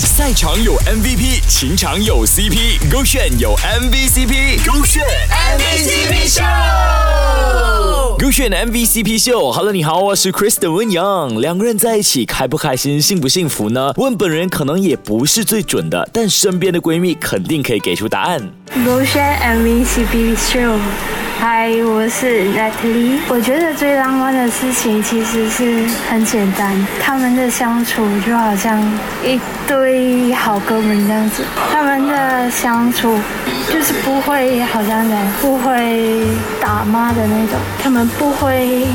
赛场有 MVP，情场有 CP，勾选有 MVCp，勾选 MVCp 秀，勾选 MVCp 秀。Hello，你好，我是 Kristen 温阳。两个人在一起开不开心，幸不幸福呢？问本人可能也不是最准的，但身边的闺蜜肯定可以给出答案。勾选 MVCp 秀。嗨，我是 Natalie。我觉得最浪漫的事情其实是很简单，他们的相处就好像一堆好哥们这样子。他们的相处就是不会好像人不会打骂的那种，他们不会。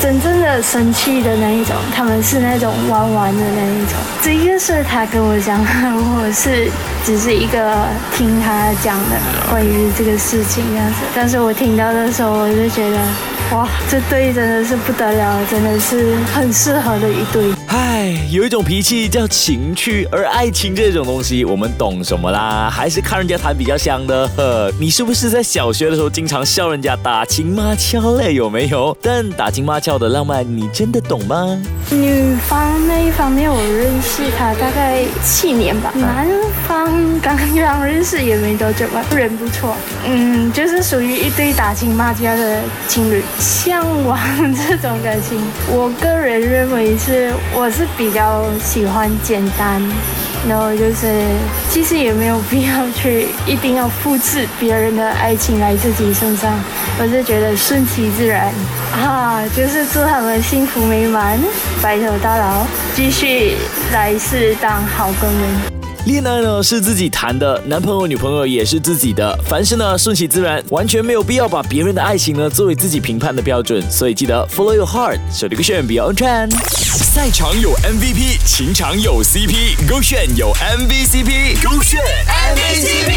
真正的生气的那一种，他们是那种玩玩的那一种。这个是他跟我讲，我是只是一个听他讲的关于这个事情这样子。但是我听到的时候，我就觉得，哇，这对真的是不得了，真的是很适合的一对。有一种脾气叫情趣，而爱情这种东西，我们懂什么啦？还是看人家谈比较香的。呵，你是不是在小学的时候经常笑人家打情骂俏嘞？有没有？但打情骂俏的浪漫，你真的懂吗？女方那一方面，我认识他大概七年吧。男方刚刚认识也没多久吧，人不错。嗯，就是属于一对打情骂俏的情侣，向往这种感情。我个人认为是。我是比较喜欢简单，然后就是其实也没有必要去一定要复制别人的爱情来自己身上，我是觉得顺其自然啊，就是祝他们幸福美满，白头到老，继续来世当好哥们。恋爱呢是自己谈的，男朋友女朋友也是自己的，凡事呢顺其自然，完全没有必要把别人的爱情呢作为自己评判的标准。所以记得 follow your heart，手里个选比较全。赛场有 MVP，情场有 CP，勾选有 MVCp，勾选 MVP。